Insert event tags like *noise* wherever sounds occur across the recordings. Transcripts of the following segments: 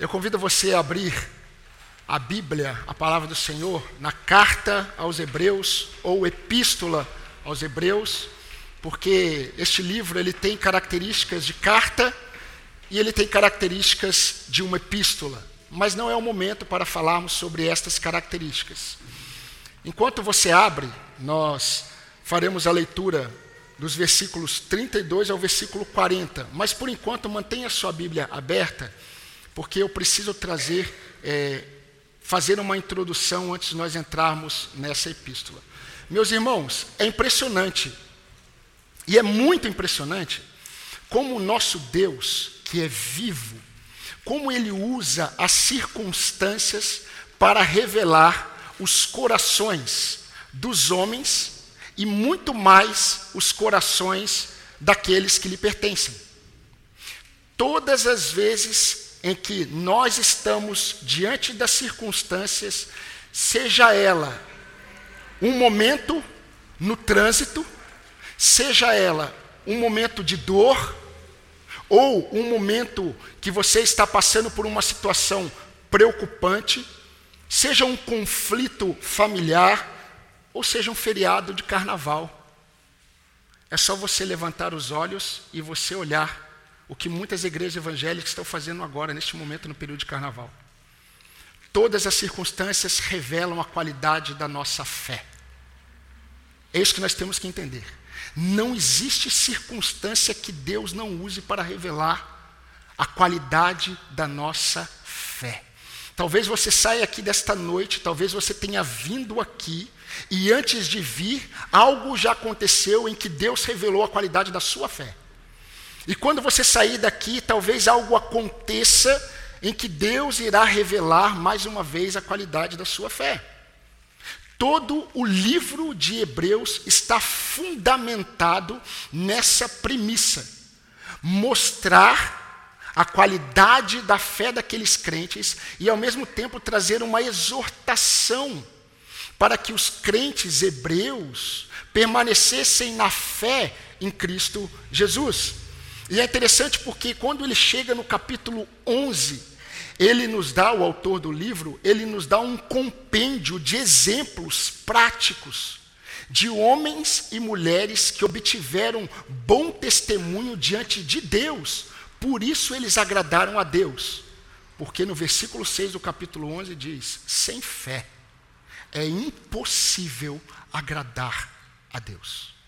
Eu convido você a abrir a Bíblia, a palavra do Senhor, na carta aos Hebreus ou epístola aos Hebreus, porque este livro ele tem características de carta e ele tem características de uma epístola, mas não é o momento para falarmos sobre estas características. Enquanto você abre, nós faremos a leitura dos versículos 32 ao versículo 40, mas por enquanto mantenha sua Bíblia aberta porque eu preciso trazer, é, fazer uma introdução antes de nós entrarmos nessa epístola. Meus irmãos, é impressionante, e é muito impressionante, como o nosso Deus, que é vivo, como ele usa as circunstâncias para revelar os corações dos homens e muito mais os corações daqueles que lhe pertencem. Todas as vezes em que nós estamos diante das circunstâncias, seja ela um momento no trânsito, seja ela um momento de dor, ou um momento que você está passando por uma situação preocupante, seja um conflito familiar, ou seja um feriado de carnaval. É só você levantar os olhos e você olhar o que muitas igrejas evangélicas estão fazendo agora, neste momento, no período de carnaval. Todas as circunstâncias revelam a qualidade da nossa fé. É isso que nós temos que entender. Não existe circunstância que Deus não use para revelar a qualidade da nossa fé. Talvez você saia aqui desta noite, talvez você tenha vindo aqui e antes de vir, algo já aconteceu em que Deus revelou a qualidade da sua fé. E quando você sair daqui, talvez algo aconteça em que Deus irá revelar mais uma vez a qualidade da sua fé. Todo o livro de Hebreus está fundamentado nessa premissa: mostrar a qualidade da fé daqueles crentes e, ao mesmo tempo, trazer uma exortação para que os crentes hebreus permanecessem na fé em Cristo Jesus. E é interessante porque quando ele chega no capítulo 11, ele nos dá, o autor do livro, ele nos dá um compêndio de exemplos práticos de homens e mulheres que obtiveram bom testemunho diante de Deus. Por isso eles agradaram a Deus. Porque no versículo 6 do capítulo 11 diz: sem fé é impossível agradar a Deus.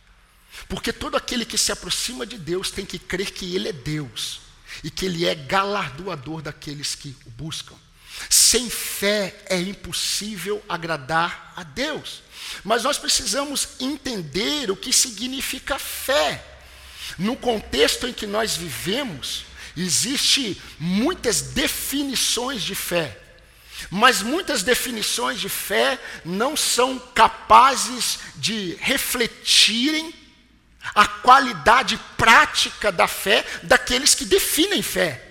Porque todo aquele que se aproxima de Deus tem que crer que Ele é Deus e que Ele é galardoador daqueles que o buscam. Sem fé é impossível agradar a Deus. Mas nós precisamos entender o que significa fé. No contexto em que nós vivemos, existe muitas definições de fé. Mas muitas definições de fé não são capazes de refletirem a qualidade prática da fé daqueles que definem fé.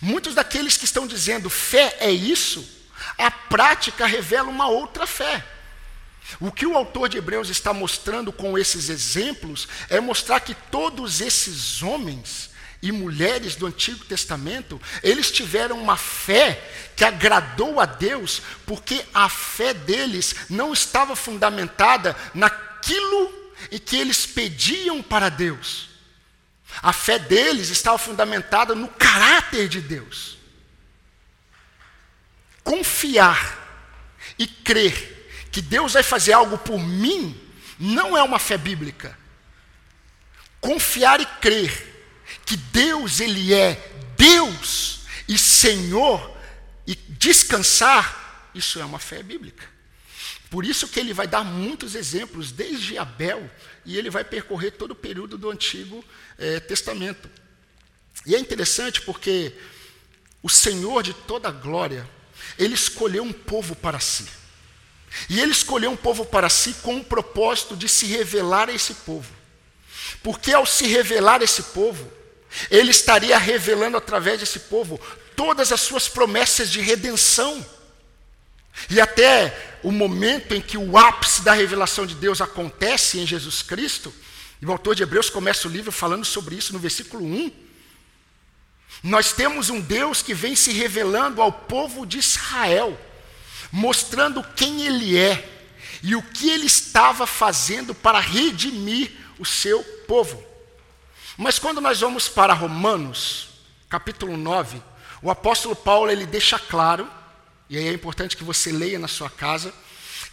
Muitos daqueles que estão dizendo fé é isso, a prática revela uma outra fé. O que o autor de Hebreus está mostrando com esses exemplos é mostrar que todos esses homens e mulheres do Antigo Testamento, eles tiveram uma fé que agradou a Deus, porque a fé deles não estava fundamentada naquilo e que eles pediam para Deus. A fé deles estava fundamentada no caráter de Deus. Confiar e crer que Deus vai fazer algo por mim não é uma fé bíblica. Confiar e crer que Deus ele é Deus e Senhor e descansar, isso é uma fé bíblica. Por isso que ele vai dar muitos exemplos, desde Abel, e ele vai percorrer todo o período do Antigo eh, Testamento. E é interessante porque o Senhor de toda a glória, ele escolheu um povo para si. E ele escolheu um povo para si com o propósito de se revelar a esse povo. Porque ao se revelar a esse povo, ele estaria revelando através desse povo todas as suas promessas de redenção. E até o momento em que o ápice da revelação de Deus acontece em Jesus Cristo, e o autor de Hebreus começa o livro falando sobre isso no versículo 1. Nós temos um Deus que vem se revelando ao povo de Israel, mostrando quem Ele é e o que Ele estava fazendo para redimir o seu povo. Mas quando nós vamos para Romanos, capítulo 9, o apóstolo Paulo ele deixa claro, e aí é importante que você leia na sua casa,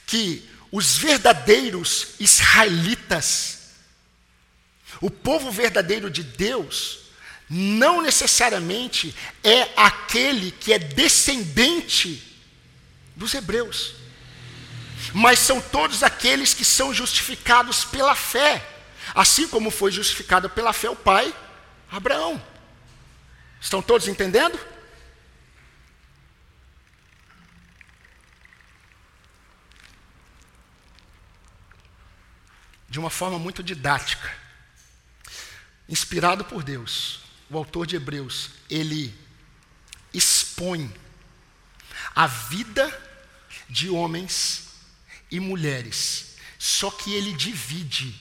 que os verdadeiros israelitas, o povo verdadeiro de Deus, não necessariamente é aquele que é descendente dos hebreus, mas são todos aqueles que são justificados pela fé, assim como foi justificado pela fé o pai Abraão. Estão todos entendendo? De uma forma muito didática, inspirado por Deus, o autor de Hebreus, ele expõe a vida de homens e mulheres, só que ele divide,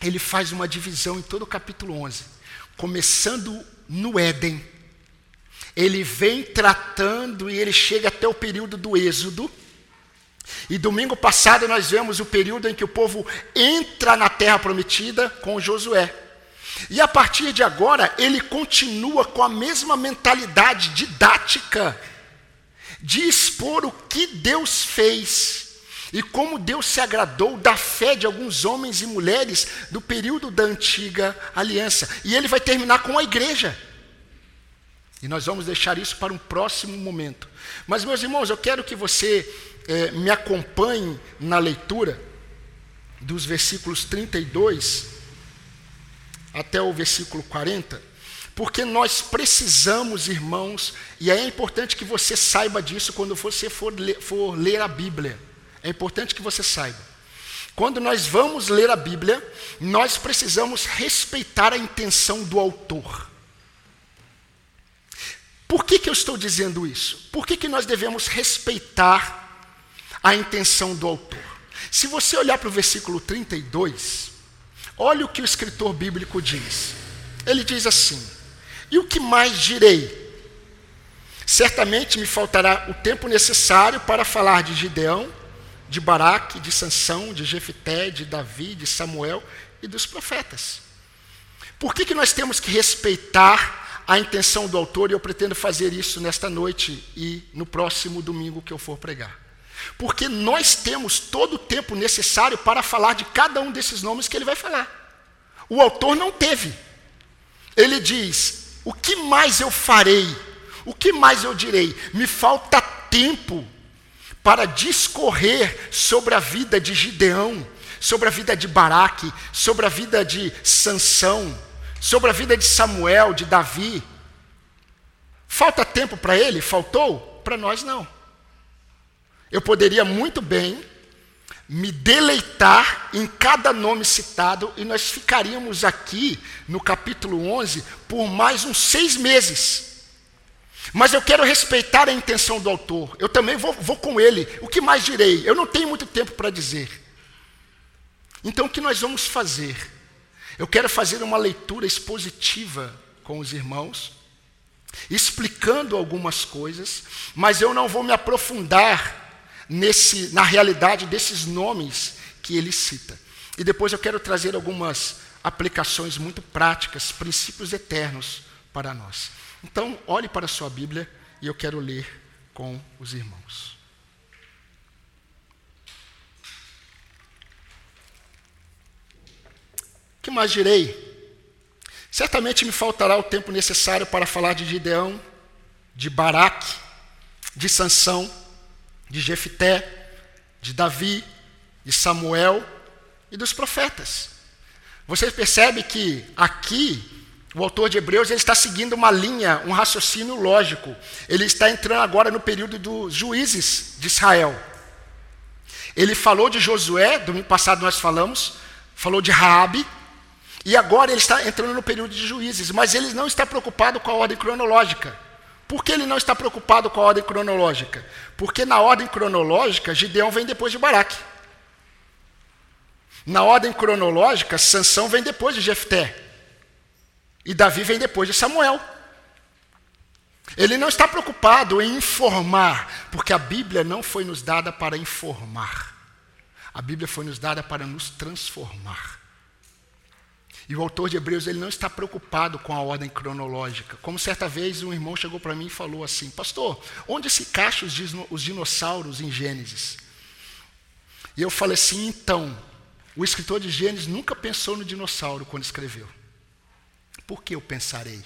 ele faz uma divisão em todo o capítulo 11, começando no Éden. Ele vem tratando e ele chega até o período do Êxodo. E domingo passado nós vemos o período em que o povo entra na terra prometida com Josué. E a partir de agora, ele continua com a mesma mentalidade didática de expor o que Deus fez e como Deus se agradou da fé de alguns homens e mulheres do período da antiga aliança. E ele vai terminar com a igreja. E nós vamos deixar isso para um próximo momento. Mas, meus irmãos, eu quero que você eh, me acompanhe na leitura dos versículos 32 até o versículo 40, porque nós precisamos, irmãos, e é importante que você saiba disso quando você for ler, for ler a Bíblia. É importante que você saiba. Quando nós vamos ler a Bíblia, nós precisamos respeitar a intenção do autor. Por que, que eu estou dizendo isso? Por que, que nós devemos respeitar a intenção do autor? Se você olhar para o versículo 32, Olha o que o escritor bíblico diz. Ele diz assim: E o que mais direi? Certamente me faltará o tempo necessário para falar de Gideão, de Baraque, de Sansão, de Jefité, de Davi, de Samuel e dos profetas. Por que, que nós temos que respeitar a intenção do autor e eu pretendo fazer isso nesta noite e no próximo domingo que eu for pregar? Porque nós temos todo o tempo necessário para falar de cada um desses nomes que ele vai falar. O autor não teve. Ele diz: O que mais eu farei? O que mais eu direi? Me falta tempo para discorrer sobre a vida de Gideão, sobre a vida de Baraque, sobre a vida de Sansão, sobre a vida de Samuel, de Davi. Falta tempo para ele? Faltou? Para nós não. Eu poderia muito bem me deleitar em cada nome citado e nós ficaríamos aqui no capítulo 11 por mais uns seis meses. Mas eu quero respeitar a intenção do autor. Eu também vou, vou com ele. O que mais direi? Eu não tenho muito tempo para dizer. Então, o que nós vamos fazer? Eu quero fazer uma leitura expositiva com os irmãos, explicando algumas coisas, mas eu não vou me aprofundar nesse, na realidade desses nomes que ele cita. E depois eu quero trazer algumas aplicações muito práticas, princípios eternos para nós. Então, olhe para a sua Bíblia e eu quero ler com os irmãos. que mais direi? Certamente me faltará o tempo necessário para falar de Gideão, de Baraque, de Sansão, de Jefité, de Davi, de Samuel e dos profetas. Você percebe que aqui o autor de Hebreus ele está seguindo uma linha, um raciocínio lógico. Ele está entrando agora no período dos juízes de Israel. Ele falou de Josué, domingo passado nós falamos, falou de Raabe, e agora ele está entrando no período de juízes, mas ele não está preocupado com a ordem cronológica. Por que ele não está preocupado com a ordem cronológica? Porque na ordem cronológica, Gideão vem depois de Baraque. Na ordem cronológica, Sansão vem depois de Jefté. E Davi vem depois de Samuel. Ele não está preocupado em informar, porque a Bíblia não foi nos dada para informar. A Bíblia foi nos dada para nos transformar. E o autor de Hebreus ele não está preocupado com a ordem cronológica. Como certa vez um irmão chegou para mim e falou assim: Pastor, onde se encaixam os dinossauros em Gênesis? E eu falei assim: então, o escritor de Gênesis nunca pensou no dinossauro quando escreveu. Por que eu pensarei?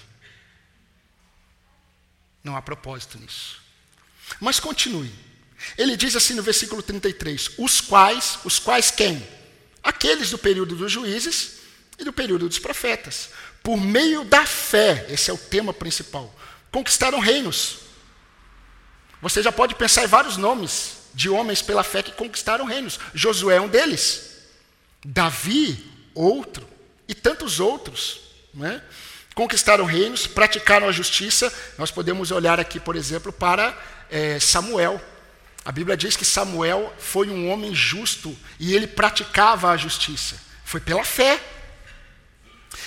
Não há propósito nisso. Mas continue. Ele diz assim no versículo 33: Os quais, os quais quem? Aqueles do período dos juízes e do período dos profetas. Por meio da fé, esse é o tema principal, conquistaram reinos. Você já pode pensar em vários nomes de homens pela fé que conquistaram reinos. Josué é um deles. Davi, outro. E tantos outros. Né? Conquistaram reinos, praticaram a justiça. Nós podemos olhar aqui, por exemplo, para é, Samuel. A Bíblia diz que Samuel foi um homem justo e ele praticava a justiça. Foi pela fé.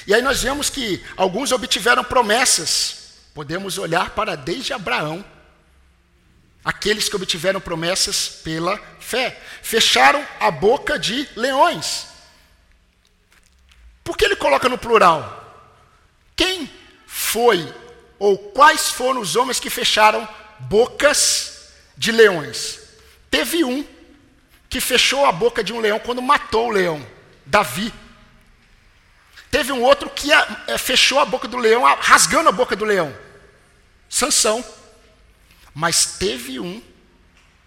E aí nós vemos que alguns obtiveram promessas. Podemos olhar para desde Abraão. Aqueles que obtiveram promessas pela fé. Fecharam a boca de leões. Por que ele coloca no plural? Quem foi ou quais foram os homens que fecharam bocas de leões? Teve um que fechou a boca de um leão quando matou o leão, Davi. Teve um outro que é, fechou a boca do leão, rasgando a boca do leão. Sansão. Mas teve um,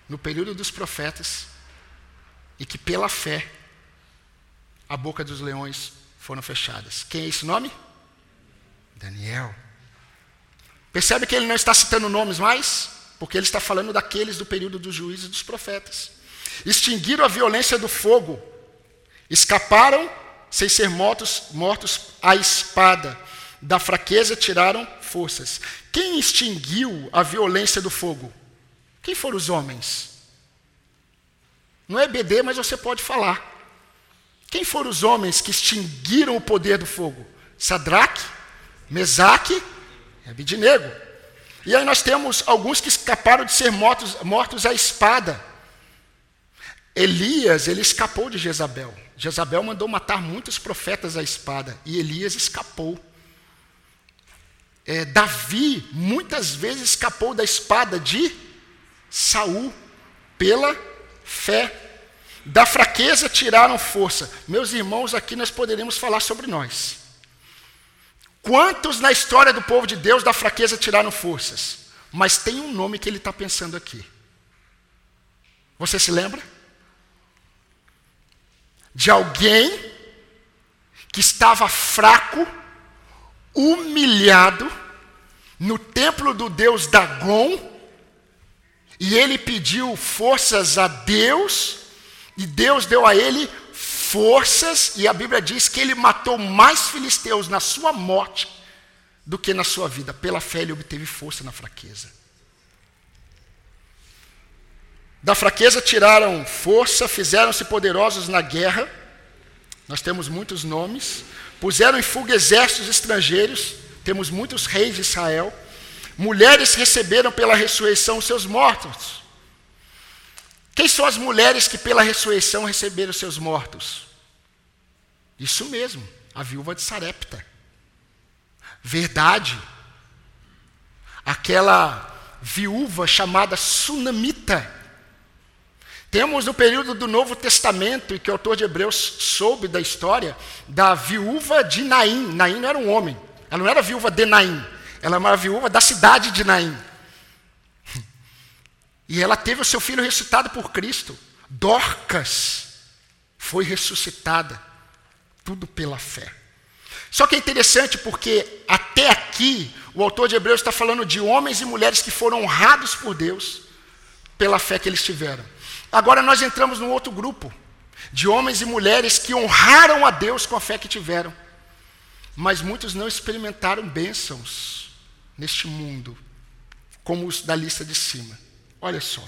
no período dos profetas, e que pela fé, a boca dos leões foram fechadas. Quem é esse nome? Daniel. Percebe que ele não está citando nomes mais? Porque ele está falando daqueles do período dos juízes e dos profetas. Extinguiram a violência do fogo, escaparam sem ser mortos, mortos à espada. Da fraqueza tiraram forças. Quem extinguiu a violência do fogo? Quem foram os homens? Não é BD, mas você pode falar. Quem foram os homens que extinguiram o poder do fogo? Sadraque, Mesaque e Abidinego. E aí nós temos alguns que escaparam de ser mortos, mortos à espada. Elias, ele escapou de Jezabel. Jezabel mandou matar muitos profetas à espada e Elias escapou. É, Davi muitas vezes escapou da espada de Saul pela fé. Da fraqueza tiraram força. Meus irmãos, aqui nós poderíamos falar sobre nós. Quantos na história do povo de Deus da fraqueza tiraram forças? Mas tem um nome que ele está pensando aqui. Você se lembra? De alguém que estava fraco, humilhado, no templo do deus Dagon, e ele pediu forças a Deus, e Deus deu a ele forças, e a Bíblia diz que ele matou mais filisteus na sua morte do que na sua vida. Pela fé ele obteve força na fraqueza. Da fraqueza tiraram força, fizeram-se poderosos na guerra. Nós temos muitos nomes. Puseram em fuga exércitos estrangeiros. Temos muitos reis de Israel. Mulheres receberam pela ressurreição os seus mortos. Quem são as mulheres que pela ressurreição receberam os seus mortos? Isso mesmo, a viúva de Sarepta. Verdade. Aquela viúva chamada Sunamita temos no período do Novo Testamento, e que o autor de Hebreus soube da história, da viúva de Naim. Naim não era um homem, ela não era viúva de Naim, ela era uma viúva da cidade de Naim. E ela teve o seu filho ressuscitado por Cristo. Dorcas foi ressuscitada, tudo pela fé. Só que é interessante porque até aqui o autor de Hebreus está falando de homens e mulheres que foram honrados por Deus pela fé que eles tiveram. Agora nós entramos num outro grupo de homens e mulheres que honraram a Deus com a fé que tiveram, mas muitos não experimentaram bênçãos neste mundo, como os da lista de cima. Olha só.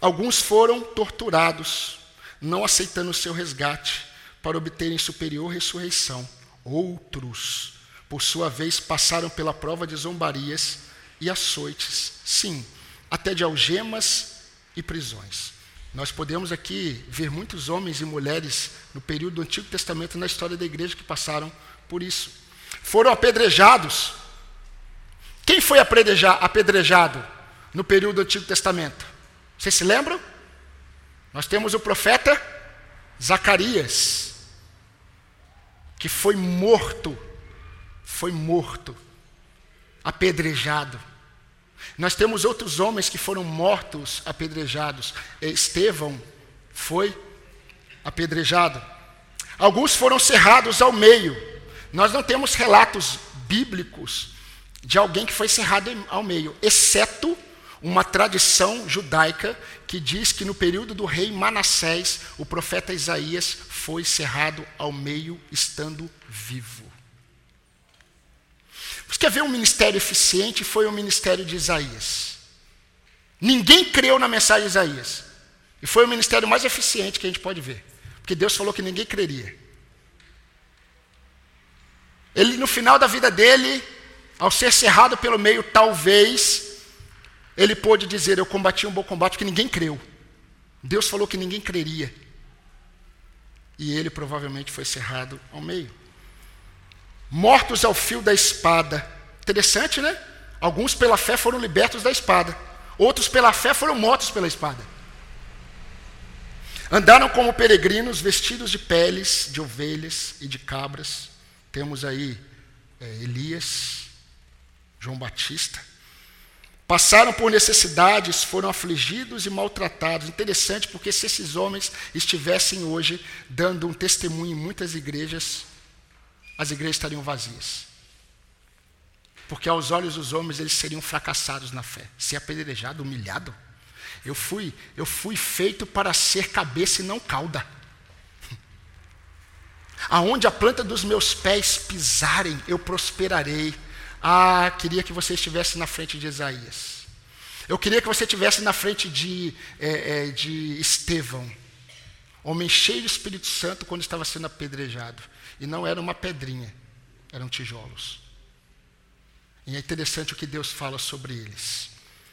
Alguns foram torturados, não aceitando o seu resgate, para obterem superior ressurreição. Outros, por sua vez, passaram pela prova de zombarias e açoites, sim, até de algemas e prisões. Nós podemos aqui ver muitos homens e mulheres no período do Antigo Testamento na história da igreja que passaram por isso. Foram apedrejados. Quem foi apedrejado no período do Antigo Testamento? Vocês se lembram? Nós temos o profeta Zacarias, que foi morto, foi morto, apedrejado. Nós temos outros homens que foram mortos, apedrejados. Estevão foi apedrejado. Alguns foram cerrados ao meio. Nós não temos relatos bíblicos de alguém que foi cerrado ao meio, exceto uma tradição judaica que diz que no período do rei Manassés, o profeta Isaías foi cerrado ao meio, estando vivo. Quer ver um ministério eficiente? Foi o ministério de Isaías. Ninguém creu na mensagem de Isaías. E foi o ministério mais eficiente que a gente pode ver. Porque Deus falou que ninguém creria. Ele, no final da vida dele, ao ser cerrado pelo meio, talvez, ele pôde dizer: Eu combati um bom combate, porque ninguém creu. Deus falou que ninguém creria. E ele provavelmente foi cerrado ao meio mortos ao fio da espada. Interessante, né? Alguns pela fé foram libertos da espada, outros pela fé foram mortos pela espada. Andaram como peregrinos, vestidos de peles de ovelhas e de cabras. Temos aí é, Elias, João Batista. Passaram por necessidades, foram afligidos e maltratados. Interessante, porque se esses homens estivessem hoje dando um testemunho em muitas igrejas, as igrejas estariam vazias. Porque aos olhos dos homens eles seriam fracassados na fé, ser apedrejado, humilhado. Eu fui, eu fui feito para ser cabeça e não cauda. *laughs* Aonde a planta dos meus pés pisarem, eu prosperarei. Ah, queria que você estivesse na frente de Isaías. Eu queria que você estivesse na frente de, é, é, de Estevão, homem cheio do Espírito Santo quando estava sendo apedrejado. E não era uma pedrinha, eram tijolos. E é interessante o que Deus fala sobre eles.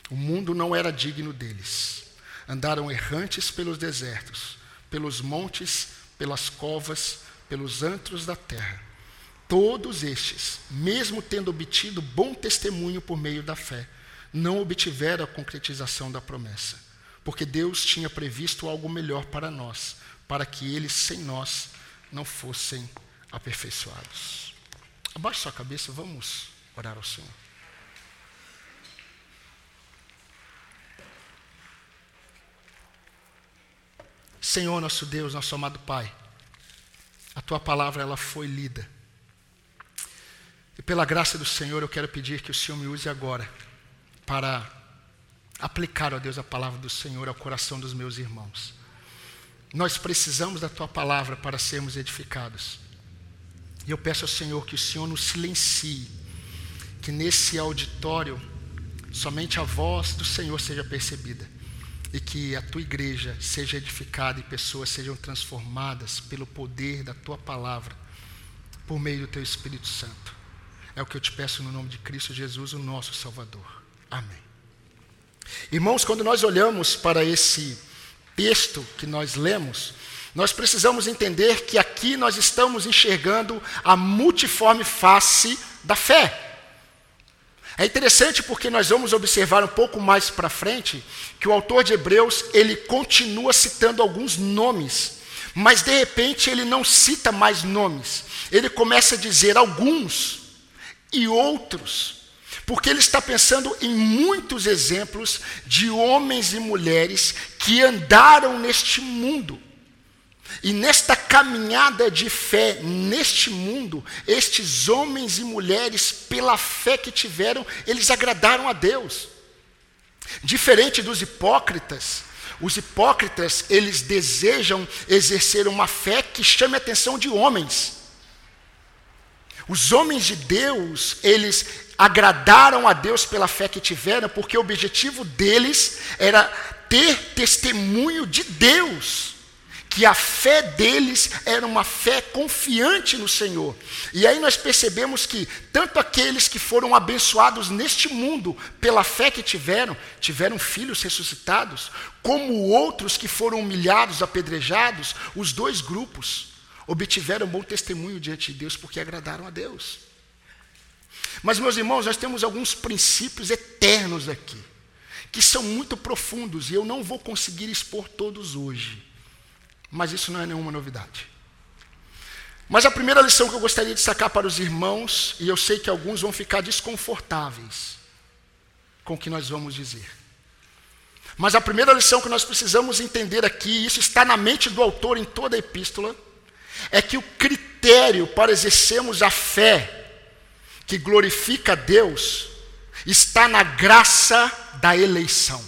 O mundo não era digno deles. Andaram errantes pelos desertos, pelos montes, pelas covas, pelos antros da terra. Todos estes, mesmo tendo obtido bom testemunho por meio da fé, não obtiveram a concretização da promessa, porque Deus tinha previsto algo melhor para nós, para que eles sem nós não fossem aperfeiçoados. Abaixe sua cabeça, vamos orar ao Senhor. Senhor, nosso Deus, nosso amado Pai, a tua palavra ela foi lida. E pela graça do Senhor, eu quero pedir que o Senhor me use agora para aplicar, ó Deus, a palavra do Senhor ao coração dos meus irmãos. Nós precisamos da tua palavra para sermos edificados. E eu peço ao Senhor que o Senhor nos silencie, que nesse auditório somente a voz do Senhor seja percebida e que a tua igreja seja edificada e pessoas sejam transformadas pelo poder da tua palavra, por meio do teu Espírito Santo. É o que eu te peço no nome de Cristo Jesus, o nosso Salvador. Amém. Irmãos, quando nós olhamos para esse texto que nós lemos, nós precisamos entender que aqui nós estamos enxergando a multiforme face da fé. É interessante porque nós vamos observar um pouco mais para frente que o autor de Hebreus ele continua citando alguns nomes, mas de repente ele não cita mais nomes. Ele começa a dizer alguns e outros, porque ele está pensando em muitos exemplos de homens e mulheres que andaram neste mundo e nesta caminhada de fé, neste mundo, estes homens e mulheres, pela fé que tiveram, eles agradaram a Deus. Diferente dos hipócritas, os hipócritas, eles desejam exercer uma fé que chame a atenção de homens. Os homens de Deus, eles agradaram a Deus pela fé que tiveram, porque o objetivo deles era ter testemunho de Deus que a fé deles era uma fé confiante no Senhor. E aí nós percebemos que tanto aqueles que foram abençoados neste mundo pela fé que tiveram, tiveram filhos ressuscitados, como outros que foram humilhados, apedrejados, os dois grupos obtiveram bom testemunho diante de Deus porque agradaram a Deus. Mas, meus irmãos, nós temos alguns princípios eternos aqui, que são muito profundos e eu não vou conseguir expor todos hoje. Mas isso não é nenhuma novidade. Mas a primeira lição que eu gostaria de destacar para os irmãos, e eu sei que alguns vão ficar desconfortáveis com o que nós vamos dizer. Mas a primeira lição que nós precisamos entender aqui, isso está na mente do autor em toda a epístola, é que o critério para exercermos a fé que glorifica a Deus está na graça da eleição.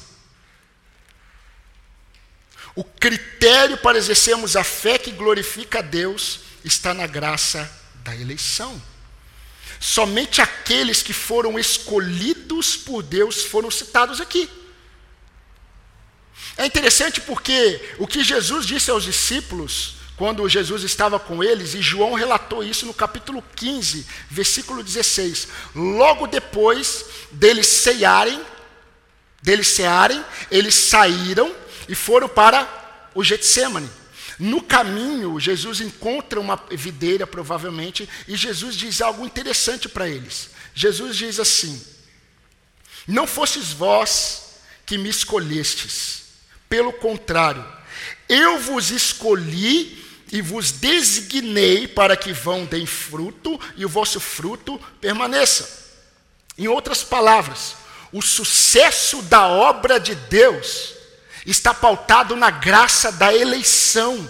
O critério para exercermos a fé que glorifica a Deus está na graça da eleição. Somente aqueles que foram escolhidos por Deus foram citados aqui. É interessante porque o que Jesus disse aos discípulos quando Jesus estava com eles, e João relatou isso no capítulo 15, versículo 16. Logo depois deles ceiarem, deles cearem, eles saíram e foram para o Getsemane. No caminho, Jesus encontra uma videira, provavelmente, e Jesus diz algo interessante para eles. Jesus diz assim: Não fostes vós que me escolhestes, pelo contrário, eu vos escolhi e vos designei para que vão deem fruto e o vosso fruto permaneça. Em outras palavras, o sucesso da obra de Deus está pautado na graça da eleição.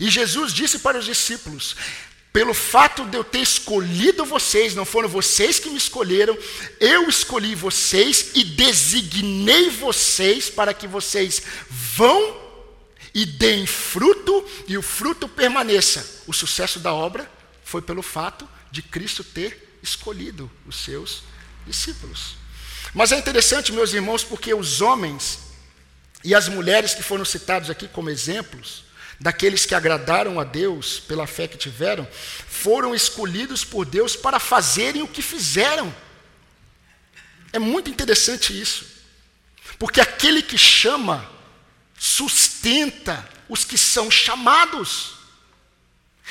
E Jesus disse para os discípulos: pelo fato de eu ter escolhido vocês, não foram vocês que me escolheram, eu escolhi vocês e designei vocês para que vocês vão e deem fruto e o fruto permaneça. O sucesso da obra foi pelo fato de Cristo ter escolhido os seus discípulos. Mas é interessante, meus irmãos, porque os homens e as mulheres que foram citados aqui como exemplos, daqueles que agradaram a Deus pela fé que tiveram, foram escolhidos por Deus para fazerem o que fizeram. É muito interessante isso, porque aquele que chama sustenta os que são chamados.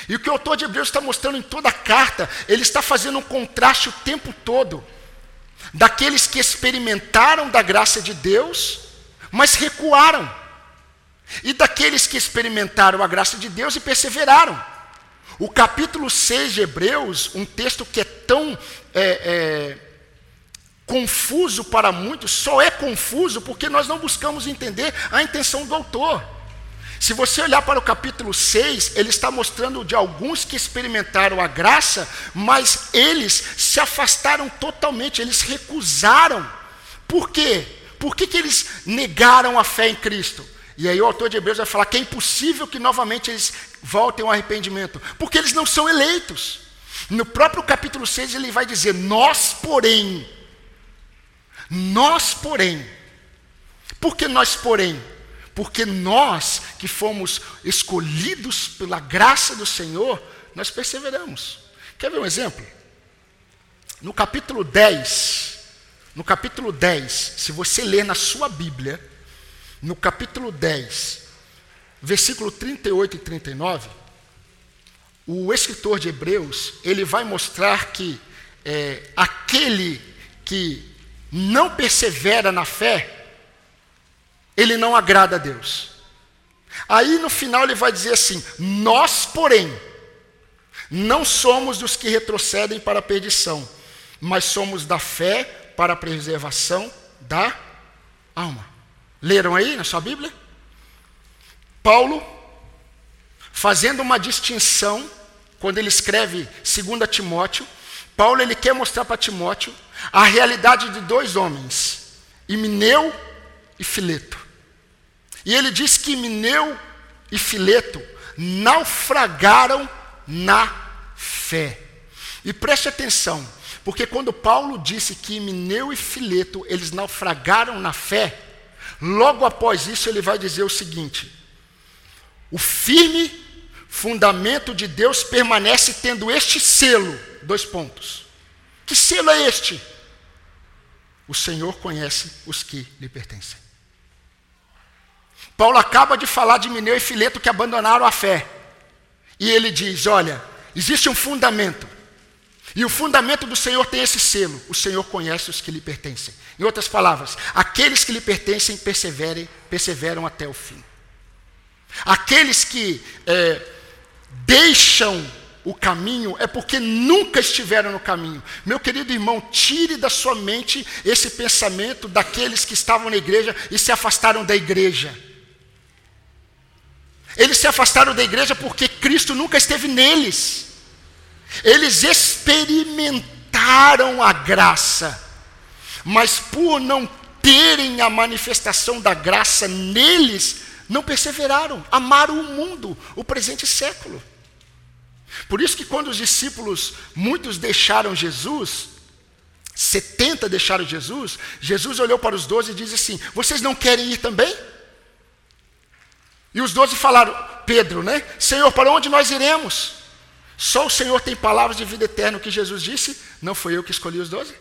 E o que o autor de Hebreus está mostrando em toda a carta, ele está fazendo um contraste o tempo todo daqueles que experimentaram da graça de Deus, mas recuaram, e daqueles que experimentaram a graça de Deus e perseveraram. O capítulo 6 de Hebreus, um texto que é tão é, é, confuso para muitos, só é confuso porque nós não buscamos entender a intenção do autor. Se você olhar para o capítulo 6, ele está mostrando de alguns que experimentaram a graça, mas eles se afastaram totalmente, eles recusaram. Por quê? Por que, que eles negaram a fé em Cristo? E aí o autor de Hebreus vai falar que é impossível que novamente eles voltem ao arrependimento, porque eles não são eleitos. No próprio capítulo 6 ele vai dizer: Nós, porém, nós, porém, por que nós, porém? Porque nós que fomos escolhidos pela graça do Senhor, nós perseveramos. Quer ver um exemplo? No capítulo 10, no capítulo 10, se você ler na sua Bíblia, no capítulo 10, versículo 38 e 39, o escritor de Hebreus, ele vai mostrar que é, aquele que não persevera na fé, ele não agrada a Deus. Aí no final ele vai dizer assim: Nós, porém, não somos dos que retrocedem para a perdição, mas somos da fé para a preservação da alma. Leram aí na sua Bíblia? Paulo, fazendo uma distinção, quando ele escreve 2 Timóteo, Paulo ele quer mostrar para Timóteo a realidade de dois homens, Imineu e Fileto. E ele diz que Imineu e Fileto naufragaram na fé. E preste atenção, porque quando Paulo disse que Imineu e Fileto eles naufragaram na fé, logo após isso ele vai dizer o seguinte: O firme fundamento de Deus permanece tendo este selo. Dois pontos. Que selo é este? O Senhor conhece os que lhe pertencem. Paulo acaba de falar de Mineu e Fileto que abandonaram a fé. E ele diz: olha, existe um fundamento. E o fundamento do Senhor tem esse selo: o Senhor conhece os que lhe pertencem. Em outras palavras, aqueles que lhe pertencem perseverem, perseveram até o fim. Aqueles que é, deixam o caminho é porque nunca estiveram no caminho. Meu querido irmão, tire da sua mente esse pensamento daqueles que estavam na igreja e se afastaram da igreja. Eles se afastaram da igreja porque Cristo nunca esteve neles. Eles experimentaram a graça, mas por não terem a manifestação da graça neles, não perseveraram, amaram o mundo, o presente século. Por isso que quando os discípulos, muitos deixaram Jesus, 70 deixaram Jesus, Jesus olhou para os doze e disse assim: Vocês não querem ir também? E os doze falaram, Pedro, né? Senhor, para onde nós iremos? Só o Senhor tem palavras de vida eterna, que Jesus disse, não foi eu que escolhi os doze.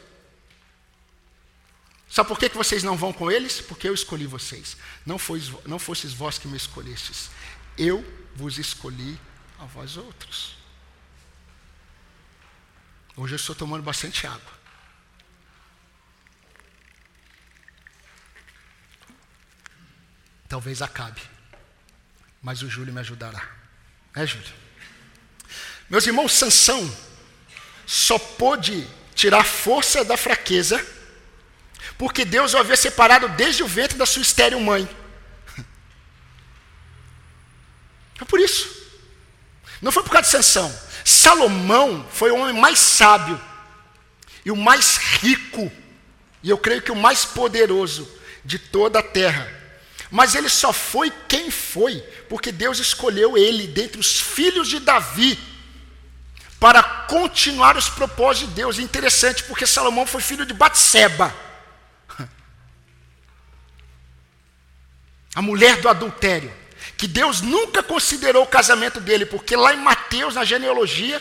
Sabe por que, que vocês não vão com eles? Porque eu escolhi vocês. Não, foi, não fosses vós que me escolhestes. Eu vos escolhi a vós outros. Hoje eu estou tomando bastante água. Talvez acabe. Mas o Júlio me ajudará. É, Júlio? Meus irmãos, Sansão só pôde tirar força da fraqueza porque Deus o havia separado desde o ventre da sua estéril mãe. *laughs* É por isso. Não foi por causa de Sansão. Salomão foi o homem mais sábio e o mais rico, e eu creio que o mais poderoso de toda a terra. Mas ele só foi quem foi, porque Deus escolheu ele dentre os filhos de Davi para continuar os propósitos de Deus. Interessante, porque Salomão foi filho de Batseba, a mulher do adultério, que Deus nunca considerou o casamento dele, porque lá em Mateus, na genealogia,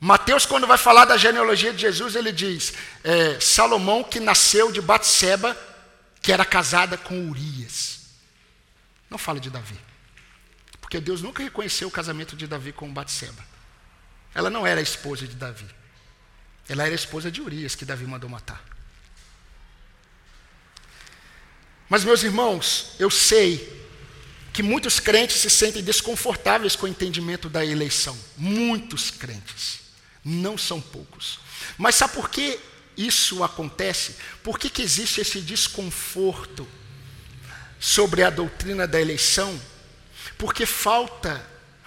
Mateus, quando vai falar da genealogia de Jesus, ele diz: é, Salomão que nasceu de Batseba, que era casada com Urias. Não fala de Davi. Porque Deus nunca reconheceu o casamento de Davi com Batseba. Ela não era a esposa de Davi. Ela era a esposa de Urias, que Davi mandou matar. Mas, meus irmãos, eu sei que muitos crentes se sentem desconfortáveis com o entendimento da eleição. Muitos crentes. Não são poucos. Mas sabe por que isso acontece? Por que, que existe esse desconforto sobre a doutrina da eleição? Porque falta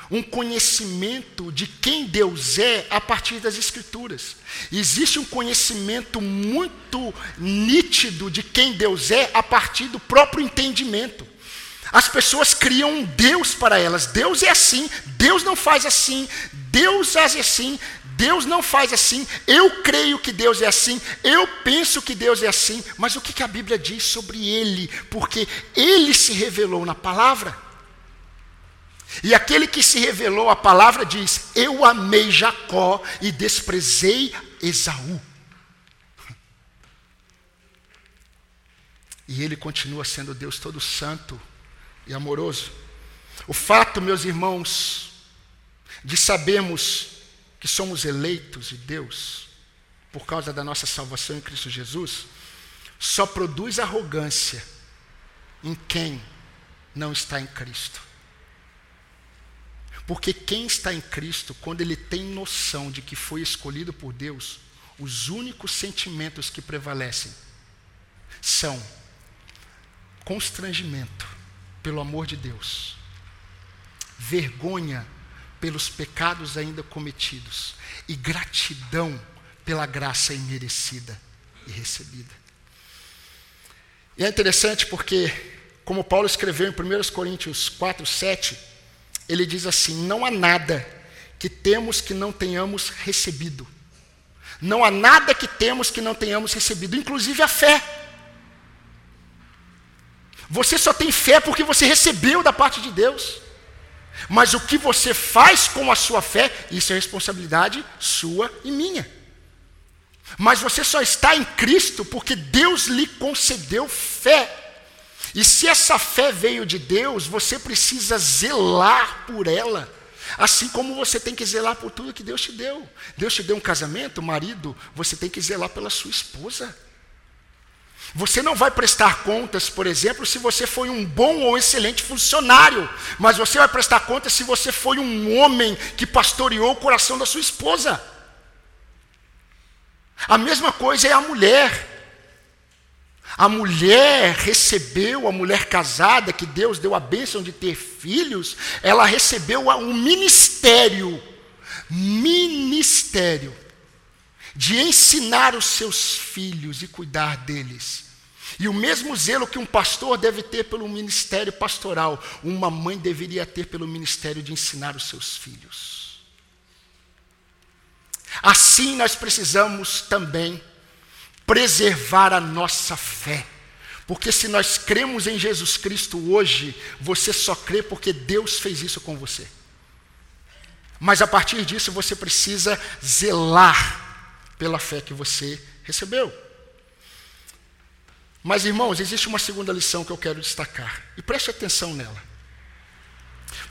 um conhecimento de quem Deus é a partir das Escrituras. Existe um conhecimento muito nítido de quem Deus é a partir do próprio entendimento. As pessoas criam um Deus para elas. Deus é assim, Deus não faz assim, Deus age assim, Deus não faz assim. Eu creio que Deus é assim, eu penso que Deus é assim, mas o que a Bíblia diz sobre Ele? Porque Ele se revelou na palavra. E aquele que se revelou a palavra diz: Eu amei Jacó e desprezei Esaú. E ele continua sendo Deus todo santo e amoroso. O fato, meus irmãos, de sabermos que somos eleitos de Deus por causa da nossa salvação em Cristo Jesus, só produz arrogância em quem não está em Cristo. Porque quem está em Cristo, quando ele tem noção de que foi escolhido por Deus, os únicos sentimentos que prevalecem são constrangimento pelo amor de Deus, vergonha pelos pecados ainda cometidos e gratidão pela graça imerecida e recebida. E é interessante porque, como Paulo escreveu em 1 Coríntios 4, 7, ele diz assim: não há nada que temos que não tenhamos recebido. Não há nada que temos que não tenhamos recebido, inclusive a fé. Você só tem fé porque você recebeu da parte de Deus. Mas o que você faz com a sua fé, isso é responsabilidade sua e minha. Mas você só está em Cristo porque Deus lhe concedeu fé. E se essa fé veio de Deus, você precisa zelar por ela. Assim como você tem que zelar por tudo que Deus te deu. Deus te deu um casamento, marido, você tem que zelar pela sua esposa. Você não vai prestar contas, por exemplo, se você foi um bom ou excelente funcionário, mas você vai prestar contas se você foi um homem que pastoreou o coração da sua esposa. A mesma coisa é a mulher. A mulher recebeu, a mulher casada, que Deus deu a bênção de ter filhos, ela recebeu um ministério, ministério, de ensinar os seus filhos e cuidar deles. E o mesmo zelo que um pastor deve ter pelo ministério pastoral, uma mãe deveria ter pelo ministério de ensinar os seus filhos. Assim nós precisamos também preservar a nossa fé. Porque se nós cremos em Jesus Cristo hoje, você só crê porque Deus fez isso com você. Mas a partir disso você precisa zelar pela fé que você recebeu. Mas irmãos, existe uma segunda lição que eu quero destacar, e preste atenção nela.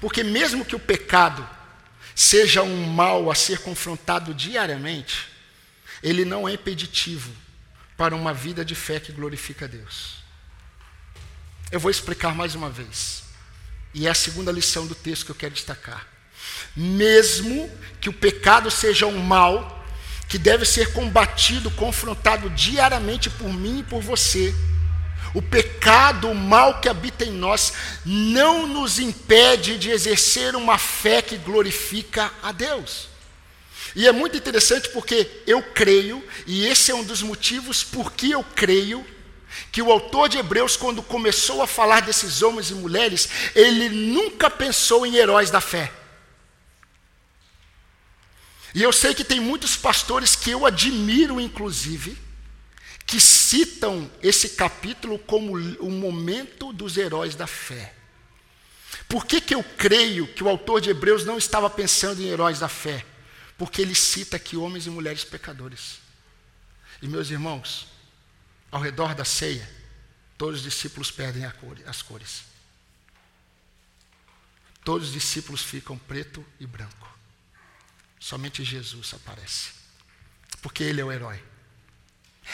Porque mesmo que o pecado seja um mal a ser confrontado diariamente, ele não é impeditivo para uma vida de fé que glorifica a Deus. Eu vou explicar mais uma vez. E é a segunda lição do texto que eu quero destacar. Mesmo que o pecado seja um mal que deve ser combatido, confrontado diariamente por mim e por você, o pecado, o mal que habita em nós, não nos impede de exercer uma fé que glorifica a Deus. E é muito interessante porque eu creio, e esse é um dos motivos por que eu creio, que o autor de Hebreus, quando começou a falar desses homens e mulheres, ele nunca pensou em heróis da fé. E eu sei que tem muitos pastores que eu admiro, inclusive, que citam esse capítulo como o momento dos heróis da fé. Por que, que eu creio que o autor de Hebreus não estava pensando em heróis da fé? Porque ele cita aqui homens e mulheres pecadores. E meus irmãos, ao redor da ceia, todos os discípulos perdem as cores. Todos os discípulos ficam preto e branco. Somente Jesus aparece. Porque ele é o herói.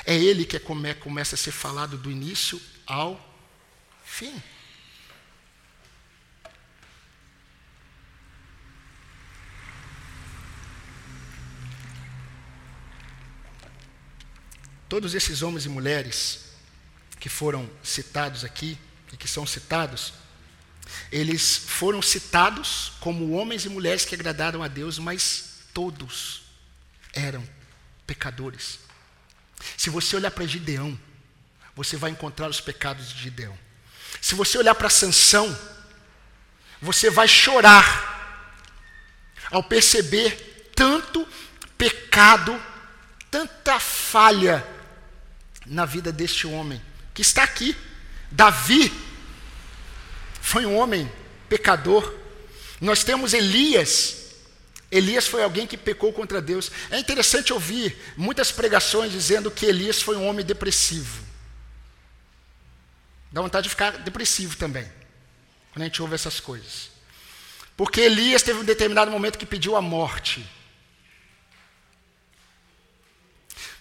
É ele que é começa a ser falado do início ao fim. Todos esses homens e mulheres que foram citados aqui e que são citados, eles foram citados como homens e mulheres que agradaram a Deus, mas todos eram pecadores. Se você olhar para Gideão, você vai encontrar os pecados de Gideão. Se você olhar para Sansão, você vai chorar ao perceber tanto pecado, tanta falha na vida deste homem que está aqui. Davi foi um homem pecador. Nós temos Elias. Elias foi alguém que pecou contra Deus. É interessante ouvir muitas pregações dizendo que Elias foi um homem depressivo. Dá vontade de ficar depressivo também, quando a gente ouve essas coisas. Porque Elias teve um determinado momento que pediu a morte.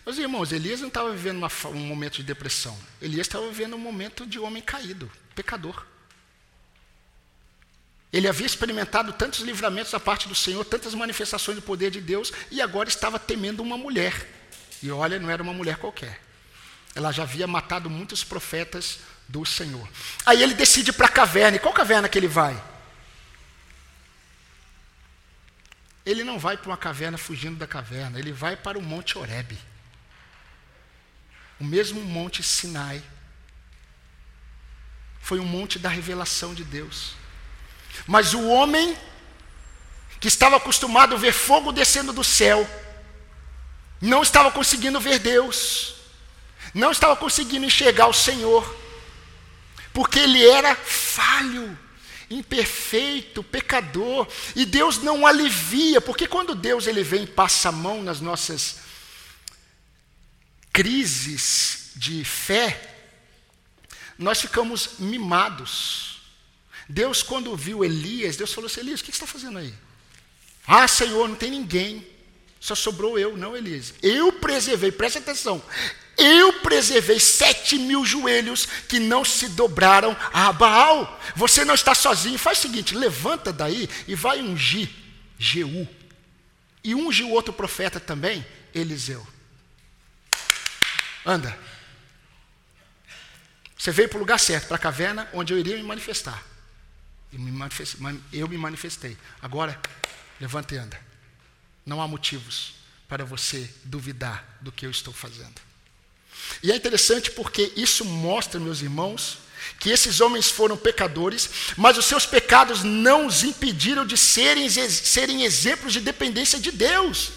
Meus irmãos, Elias não estava vivendo uma, um momento de depressão. Elias estava vivendo um momento de homem caído, pecador. Ele havia experimentado tantos livramentos da parte do Senhor, tantas manifestações do poder de Deus, e agora estava temendo uma mulher. E olha, não era uma mulher qualquer. Ela já havia matado muitos profetas do Senhor. Aí ele decide para a caverna. E qual caverna que ele vai? Ele não vai para uma caverna fugindo da caverna, ele vai para o Monte Horebe o mesmo monte Sinai. Foi um monte da revelação de Deus. Mas o homem que estava acostumado a ver fogo descendo do céu, não estava conseguindo ver Deus, não estava conseguindo enxergar o Senhor, porque ele era falho, imperfeito, pecador, e Deus não alivia, porque quando Deus ele vem e passa a mão nas nossas crises de fé, nós ficamos mimados. Deus, quando viu Elias, Deus falou assim: Elias, o que você está fazendo aí? Ah, Senhor, não tem ninguém, só sobrou eu, não, Elias. Eu preservei, preste atenção, eu preservei sete mil joelhos que não se dobraram a Baal. Você não está sozinho. Faz o seguinte: levanta daí e vai ungir Jeú. E unge o outro profeta também, Eliseu. Anda. Você veio para o lugar certo, para a caverna onde eu iria me manifestar. Eu me manifestei, eu me manifestei. Agora, levanta e anda. Não há motivos para você duvidar do que eu estou fazendo. E é interessante porque isso mostra, meus irmãos, que esses homens foram pecadores, mas os seus pecados não os impediram de serem, serem exemplos de dependência de Deus.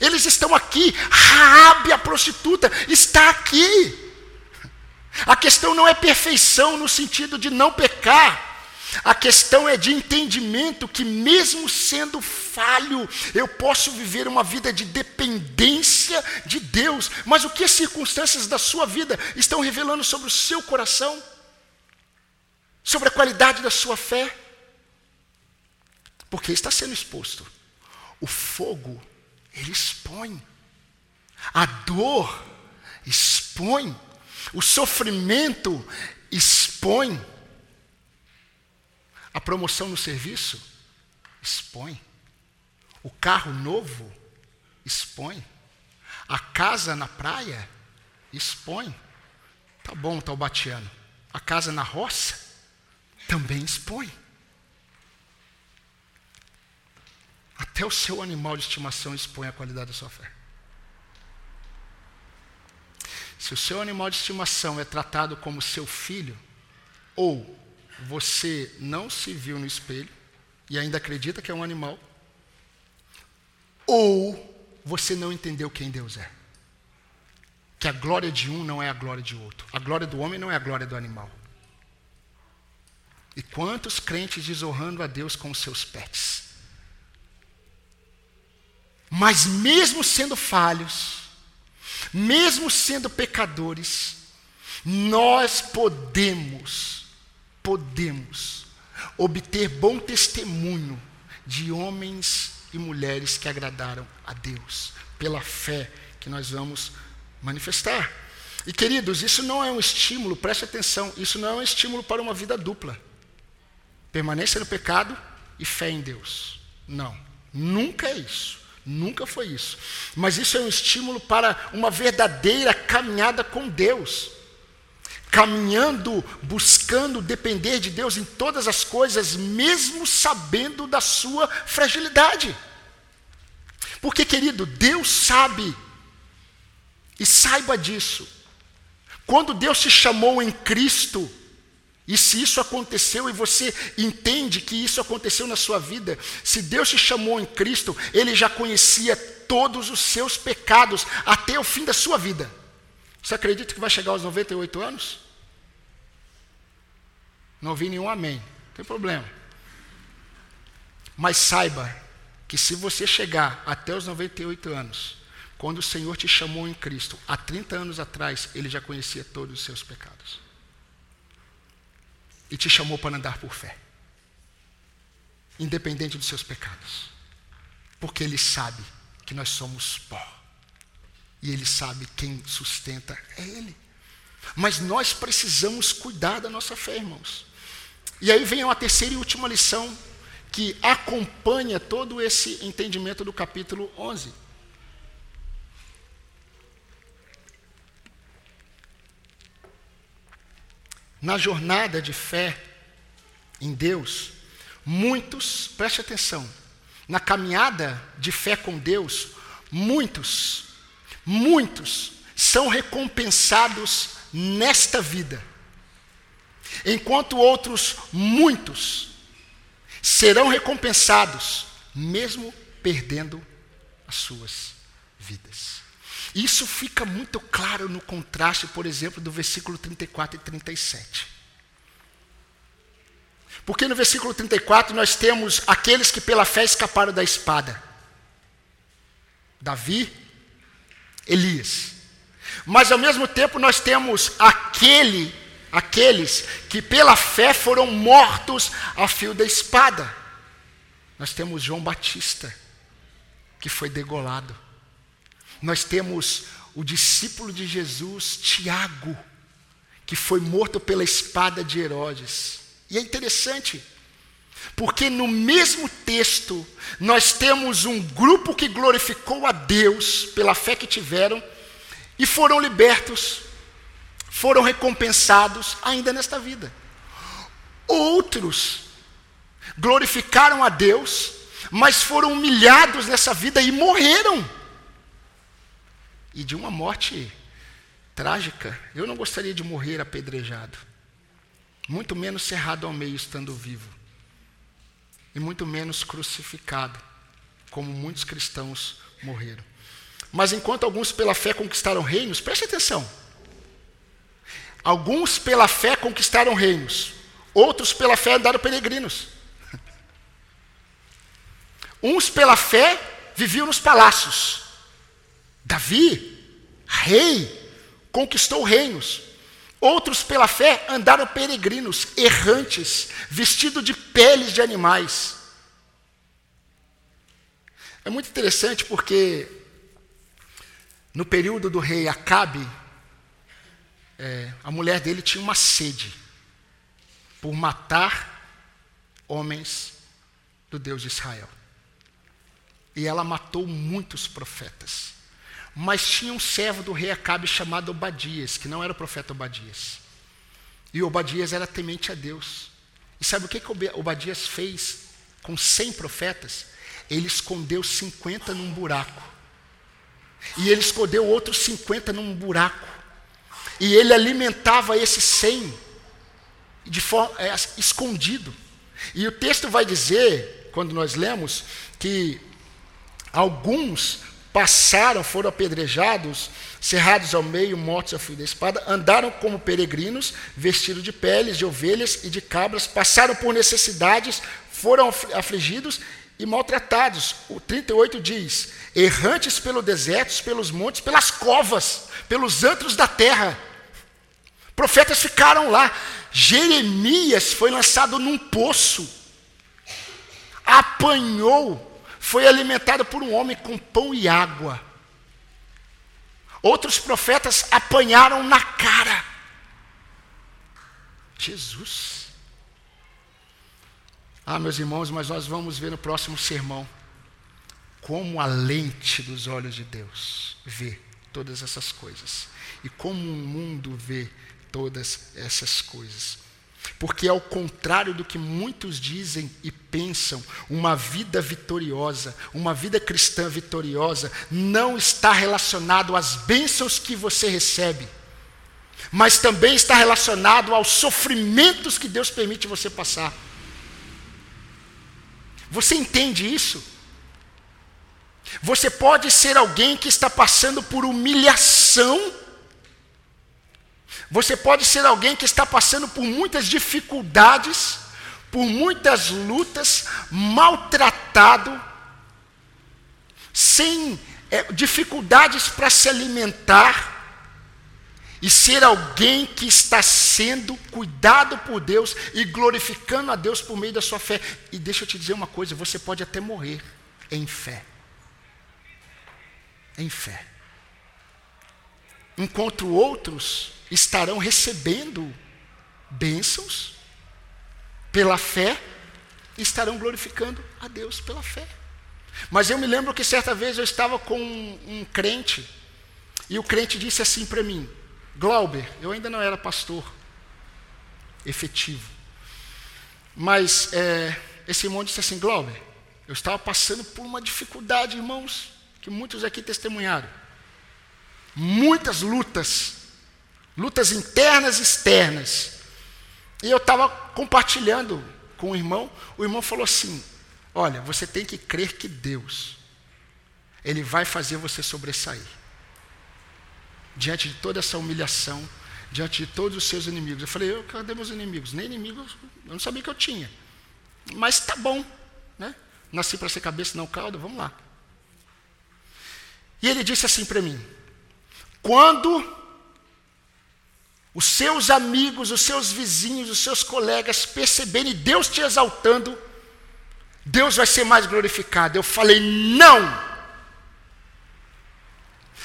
Eles estão aqui, Raabe, a prostituta, está aqui. A questão não é perfeição no sentido de não pecar, a questão é de entendimento que, mesmo sendo falho, eu posso viver uma vida de dependência de Deus. Mas o que as circunstâncias da sua vida estão revelando sobre o seu coração? Sobre a qualidade da sua fé? Porque está sendo exposto. O fogo, ele expõe. A dor expõe. O sofrimento expõe. A promoção no serviço expõe. O carro novo expõe. A casa na praia expõe. Tá bom, Taubatiano. A casa na roça também expõe. Até o seu animal de estimação expõe a qualidade da sua fé. Se o seu animal de estimação é tratado como seu filho, ou você não se viu no espelho e ainda acredita que é um animal, ou você não entendeu quem Deus é. Que a glória de um não é a glória de outro. A glória do homem não é a glória do animal. E quantos crentes desonrando a Deus com os seus pets. Mas mesmo sendo falhos, mesmo sendo pecadores, nós podemos podemos obter bom testemunho de homens e mulheres que agradaram a Deus, pela fé que nós vamos manifestar. E queridos, isso não é um estímulo, preste atenção, isso não é um estímulo para uma vida dupla. Permanência no pecado e fé em Deus. Não, nunca é isso. Nunca foi isso. Mas isso é um estímulo para uma verdadeira caminhada com Deus caminhando, buscando depender de Deus em todas as coisas, mesmo sabendo da sua fragilidade. Porque, querido, Deus sabe, e saiba disso, quando Deus te chamou em Cristo, e se isso aconteceu e você entende que isso aconteceu na sua vida, se Deus te chamou em Cristo, Ele já conhecia todos os seus pecados até o fim da sua vida. Você acredita que vai chegar aos 98 anos? Não ouvi nenhum amém. Não tem problema. Mas saiba que se você chegar até os 98 anos, quando o Senhor te chamou em Cristo, há 30 anos atrás, Ele já conhecia todos os seus pecados. E te chamou para andar por fé. Independente dos seus pecados. Porque Ele sabe que nós somos pó. E Ele sabe quem sustenta é Ele. Mas nós precisamos cuidar da nossa fé, irmãos. E aí vem uma terceira e última lição que acompanha todo esse entendimento do capítulo 11. Na jornada de fé em Deus, muitos, preste atenção, na caminhada de fé com Deus, muitos, muitos são recompensados nesta vida, enquanto outros, muitos, serão recompensados, mesmo perdendo as suas vidas. Isso fica muito claro no contraste, por exemplo, do versículo 34 e 37. Porque no versículo 34 nós temos aqueles que pela fé escaparam da espada. Davi, Elias. Mas ao mesmo tempo nós temos aquele, aqueles que pela fé foram mortos a fio da espada. Nós temos João Batista, que foi degolado. Nós temos o discípulo de Jesus, Tiago, que foi morto pela espada de Herodes. E é interessante, porque no mesmo texto nós temos um grupo que glorificou a Deus pela fé que tiveram e foram libertos, foram recompensados ainda nesta vida. Outros glorificaram a Deus, mas foram humilhados nessa vida e morreram. E de uma morte trágica. Eu não gostaria de morrer apedrejado muito menos cerrado ao meio estando vivo, e muito menos crucificado, como muitos cristãos morreram. Mas enquanto alguns pela fé conquistaram reinos, preste atenção. Alguns pela fé conquistaram reinos, outros pela fé andaram peregrinos. *laughs* Uns pela fé viviam nos palácios. Davi, rei, conquistou reinos. Outros, pela fé, andaram peregrinos, errantes, vestidos de peles de animais. É muito interessante porque, no período do rei Acabe, é, a mulher dele tinha uma sede por matar homens do Deus de Israel. E ela matou muitos profetas. Mas tinha um servo do rei Acabe chamado Obadias, que não era o profeta Obadias. E Obadias era temente a Deus. E sabe o que, que Obadias fez com 100 profetas? Ele escondeu 50 num buraco. E ele escondeu outros 50 num buraco. E ele alimentava esses 100 de forma é, escondido. E o texto vai dizer, quando nós lemos, que alguns passaram, foram apedrejados, cerrados ao meio, mortos a fio da espada, andaram como peregrinos, vestidos de peles de ovelhas e de cabras, passaram por necessidades, foram afligidos e maltratados. O 38 diz: errantes pelo deserto, pelos montes, pelas covas, pelos antros da terra. Profetas ficaram lá. Jeremias foi lançado num poço, apanhou foi alimentado por um homem com pão e água. Outros profetas apanharam na cara. Jesus. Ah, meus irmãos, mas nós vamos ver no próximo sermão como a lente dos olhos de Deus vê todas essas coisas e como o mundo vê todas essas coisas. Porque, ao contrário do que muitos dizem e pensam, uma vida vitoriosa, uma vida cristã vitoriosa, não está relacionado às bênçãos que você recebe, mas também está relacionado aos sofrimentos que Deus permite você passar. Você entende isso? Você pode ser alguém que está passando por humilhação você pode ser alguém que está passando por muitas dificuldades, por muitas lutas, maltratado, sem é, dificuldades para se alimentar, e ser alguém que está sendo cuidado por Deus e glorificando a Deus por meio da sua fé. E deixa eu te dizer uma coisa: você pode até morrer em fé. Em fé. Enquanto outros estarão recebendo bênçãos pela fé e estarão glorificando a Deus pela fé. Mas eu me lembro que certa vez eu estava com um, um crente e o crente disse assim para mim: Glauber, eu ainda não era pastor efetivo, mas é, esse irmão disse assim: Glauber, eu estava passando por uma dificuldade, irmãos, que muitos aqui testemunharam. Muitas lutas lutas internas e externas. E eu estava compartilhando com o irmão, o irmão falou assim: Olha, você tem que crer que Deus, Ele vai fazer você sobressair. Diante de toda essa humilhação, diante de todos os seus inimigos. Eu falei, eu, cadê meus inimigos? Nem inimigos, eu não sabia que eu tinha. Mas tá bom, né? Nasci para ser cabeça, não cauda, vamos lá. E ele disse assim para mim: quando os seus amigos, os seus vizinhos, os seus colegas perceberem Deus te exaltando, Deus vai ser mais glorificado. Eu falei: não!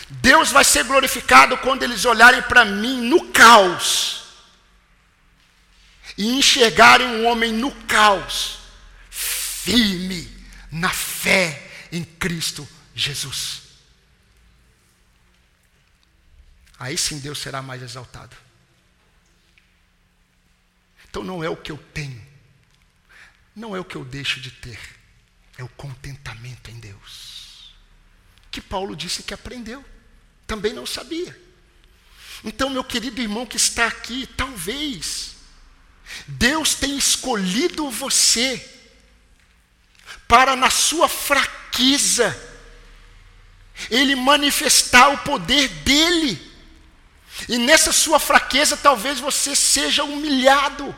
Deus vai ser glorificado quando eles olharem para mim no caos e enxergarem um homem no caos, firme na fé em Cristo Jesus. Aí sim Deus será mais exaltado. Então não é o que eu tenho, não é o que eu deixo de ter, é o contentamento em Deus. Que Paulo disse que aprendeu também não sabia. Então, meu querido irmão que está aqui, talvez Deus tenha escolhido você para, na sua fraqueza, Ele manifestar o poder dEle. E nessa sua fraqueza, talvez você seja humilhado.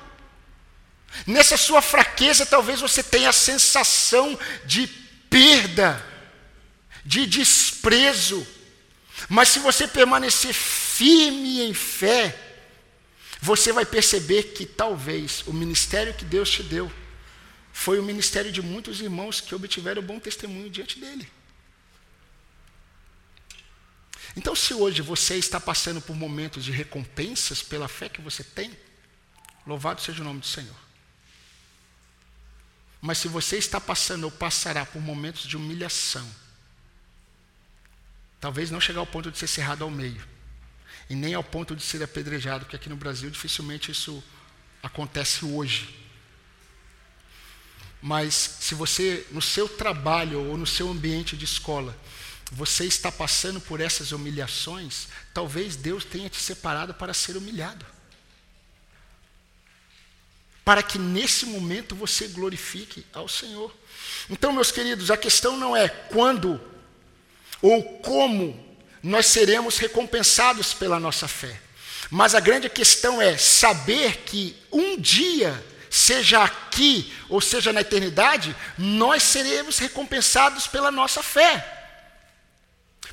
Nessa sua fraqueza, talvez você tenha a sensação de perda, de desprezo. Mas se você permanecer firme em fé, você vai perceber que talvez o ministério que Deus te deu foi o ministério de muitos irmãos que obtiveram bom testemunho diante dele. Então, se hoje você está passando por momentos de recompensas pela fé que você tem, louvado seja o nome do Senhor. Mas se você está passando ou passará por momentos de humilhação, Talvez não chegar ao ponto de ser cerrado ao meio. E nem ao ponto de ser apedrejado, porque aqui no Brasil dificilmente isso acontece hoje. Mas se você, no seu trabalho ou no seu ambiente de escola, você está passando por essas humilhações, talvez Deus tenha te separado para ser humilhado. Para que nesse momento você glorifique ao Senhor. Então, meus queridos, a questão não é quando ou como nós seremos recompensados pela nossa fé. Mas a grande questão é saber que um dia, seja aqui ou seja na eternidade, nós seremos recompensados pela nossa fé.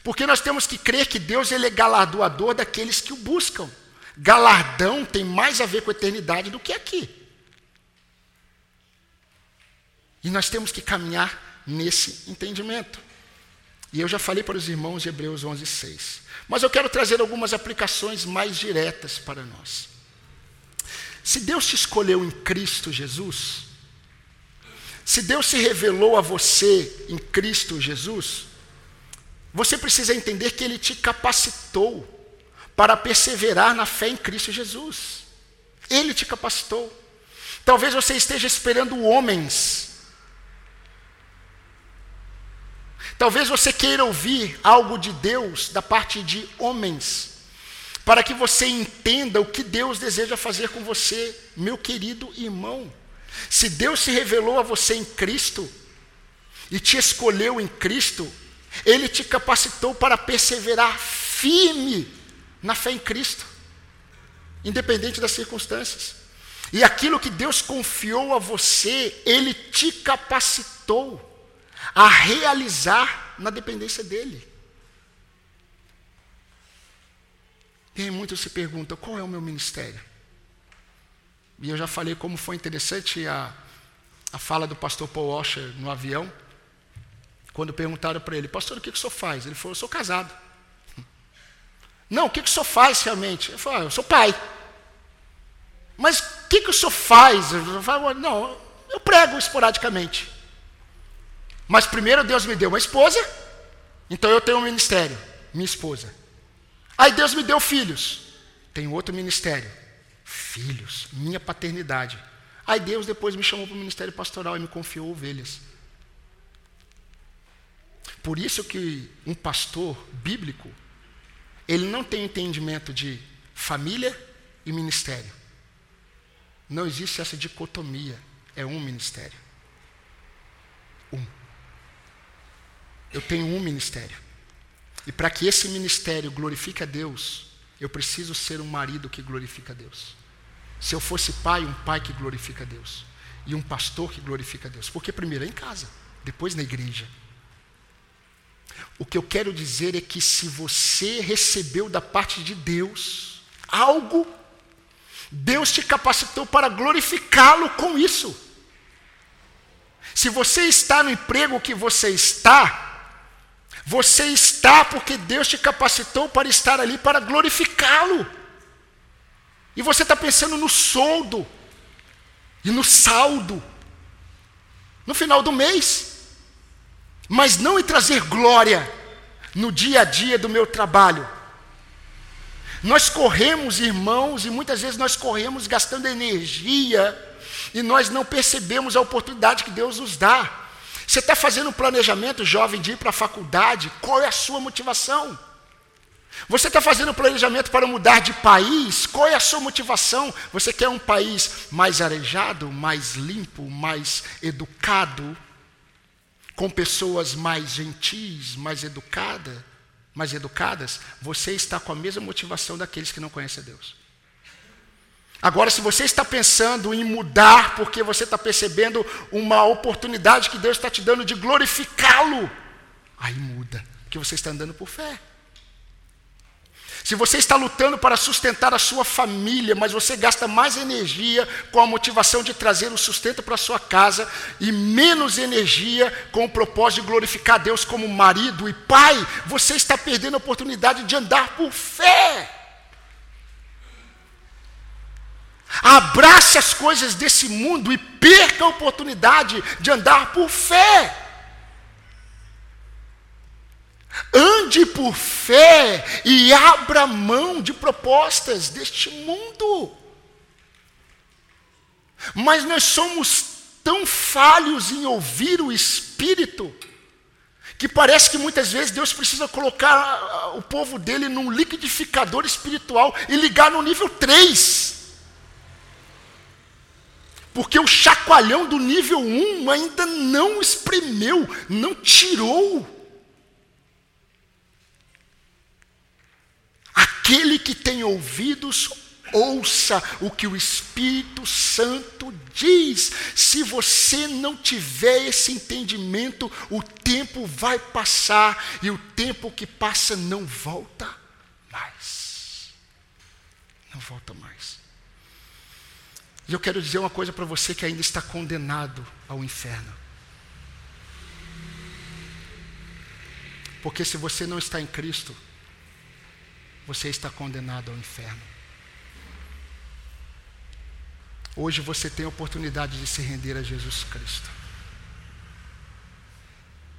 Porque nós temos que crer que Deus ele é galardoador daqueles que o buscam. Galardão tem mais a ver com a eternidade do que aqui. E nós temos que caminhar nesse entendimento. E eu já falei para os irmãos Hebreus 11, 6. Mas eu quero trazer algumas aplicações mais diretas para nós. Se Deus te escolheu em Cristo Jesus, se Deus se revelou a você em Cristo Jesus, você precisa entender que Ele te capacitou para perseverar na fé em Cristo Jesus. Ele te capacitou. Talvez você esteja esperando homens Talvez você queira ouvir algo de Deus da parte de homens, para que você entenda o que Deus deseja fazer com você, meu querido irmão. Se Deus se revelou a você em Cristo e te escolheu em Cristo, Ele te capacitou para perseverar firme na fé em Cristo, independente das circunstâncias. E aquilo que Deus confiou a você, Ele te capacitou a realizar na dependência dele. E muitos se perguntam: qual é o meu ministério? E eu já falei como foi interessante a, a fala do pastor Paul Washer no avião, quando perguntaram para ele: Pastor, o que, que o senhor faz? Ele falou: Eu sou casado. Não, o que, que o senhor faz realmente? Ele falou: ah, Eu sou pai. Mas o que, que o senhor faz? Eu falo, não, eu prego esporadicamente. Mas primeiro Deus me deu uma esposa, então eu tenho um ministério, minha esposa. Aí Deus me deu filhos, tenho outro ministério, filhos, minha paternidade. Aí Deus depois me chamou para o ministério pastoral e me confiou ovelhas. Por isso que um pastor bíblico, ele não tem entendimento de família e ministério. Não existe essa dicotomia, é um ministério. Um. Eu tenho um ministério. E para que esse ministério glorifique a Deus, eu preciso ser um marido que glorifica a Deus. Se eu fosse pai, um pai que glorifica a Deus. E um pastor que glorifica a Deus. Porque primeiro é em casa, depois na igreja. O que eu quero dizer é que se você recebeu da parte de Deus algo, Deus te capacitou para glorificá-lo com isso. Se você está no emprego que você está, você está porque Deus te capacitou para estar ali para glorificá-lo. E você está pensando no soldo e no saldo no final do mês, mas não em trazer glória no dia a dia do meu trabalho. Nós corremos, irmãos, e muitas vezes nós corremos gastando energia e nós não percebemos a oportunidade que Deus nos dá. Você está fazendo um planejamento, jovem, de ir para a faculdade? Qual é a sua motivação? Você está fazendo um planejamento para mudar de país? Qual é a sua motivação? Você quer um país mais arejado, mais limpo, mais educado, com pessoas mais gentis, mais educadas, mais educadas? Você está com a mesma motivação daqueles que não conhecem a Deus. Agora, se você está pensando em mudar porque você está percebendo uma oportunidade que Deus está te dando de glorificá-lo, aí muda, porque você está andando por fé. Se você está lutando para sustentar a sua família, mas você gasta mais energia com a motivação de trazer o sustento para a sua casa e menos energia com o propósito de glorificar Deus como marido e pai, você está perdendo a oportunidade de andar por fé. Abrace as coisas desse mundo e perca a oportunidade de andar por fé. Ande por fé e abra mão de propostas deste mundo. Mas nós somos tão falhos em ouvir o Espírito, que parece que muitas vezes Deus precisa colocar o povo dele num liquidificador espiritual e ligar no nível 3. Porque o chacoalhão do nível 1 ainda não espremeu, não tirou. Aquele que tem ouvidos, ouça o que o Espírito Santo diz. Se você não tiver esse entendimento, o tempo vai passar e o tempo que passa não volta mais. Não volta mais. E eu quero dizer uma coisa para você que ainda está condenado ao inferno. Porque se você não está em Cristo, você está condenado ao inferno. Hoje você tem a oportunidade de se render a Jesus Cristo.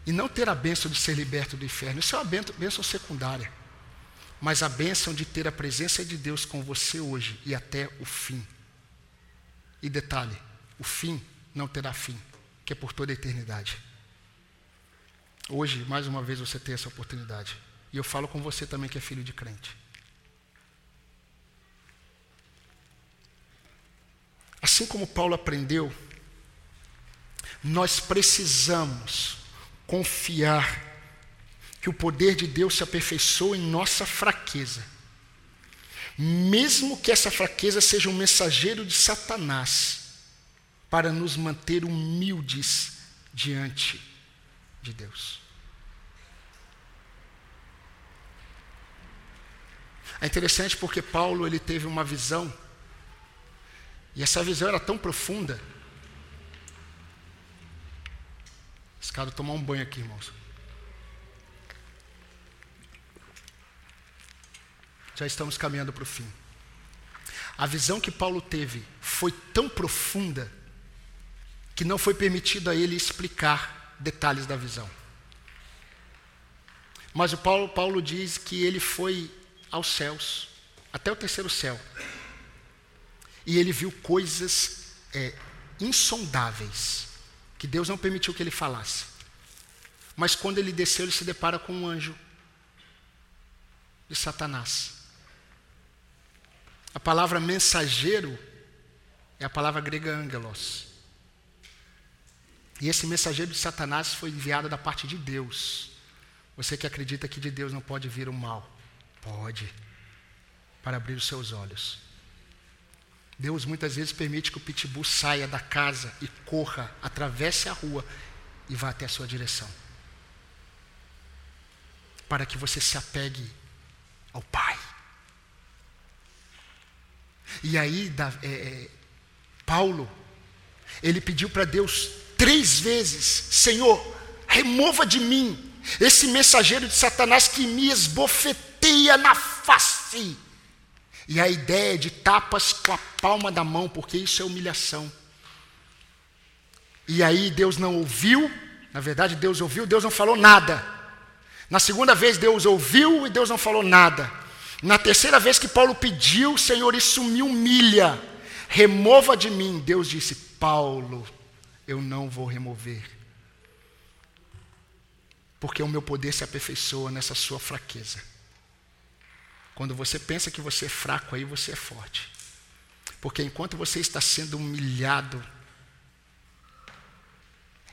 E não ter a bênção de ser liberto do inferno. Isso é uma bênção secundária. Mas a bênção de ter a presença de Deus com você hoje e até o fim. E detalhe: o fim não terá fim, que é por toda a eternidade. Hoje, mais uma vez, você tem essa oportunidade. E eu falo com você também que é filho de crente. Assim como Paulo aprendeu, nós precisamos confiar que o poder de Deus se aperfeiçoa em nossa fraqueza mesmo que essa fraqueza seja um mensageiro de Satanás, para nos manter humildes diante de Deus. É interessante porque Paulo ele teve uma visão, e essa visão era tão profunda. Esse cara tomar um banho aqui, irmãos. já estamos caminhando para o fim. A visão que Paulo teve foi tão profunda que não foi permitido a ele explicar detalhes da visão. Mas o Paulo, Paulo diz que ele foi aos céus, até o terceiro céu, e ele viu coisas é, insondáveis, que Deus não permitiu que ele falasse. Mas quando ele desceu, ele se depara com um anjo de Satanás. A palavra mensageiro é a palavra grega angelos. E esse mensageiro de Satanás foi enviado da parte de Deus. Você que acredita que de Deus não pode vir o mal? Pode. para abrir os seus olhos. Deus muitas vezes permite que o pitbull saia da casa e corra, atravesse a rua e vá até a sua direção. Para que você se apegue ao Pai. E aí, é, é, Paulo, ele pediu para Deus três vezes: Senhor, remova de mim esse mensageiro de Satanás que me esbofeteia na face. E a ideia de tapas com a palma da mão, porque isso é humilhação. E aí Deus não ouviu, na verdade Deus ouviu, Deus não falou nada. Na segunda vez Deus ouviu e Deus não falou nada. Na terceira vez que Paulo pediu, Senhor, isso me humilha, remova de mim. Deus disse: Paulo, eu não vou remover, porque o meu poder se aperfeiçoa nessa sua fraqueza. Quando você pensa que você é fraco, aí você é forte. Porque enquanto você está sendo humilhado,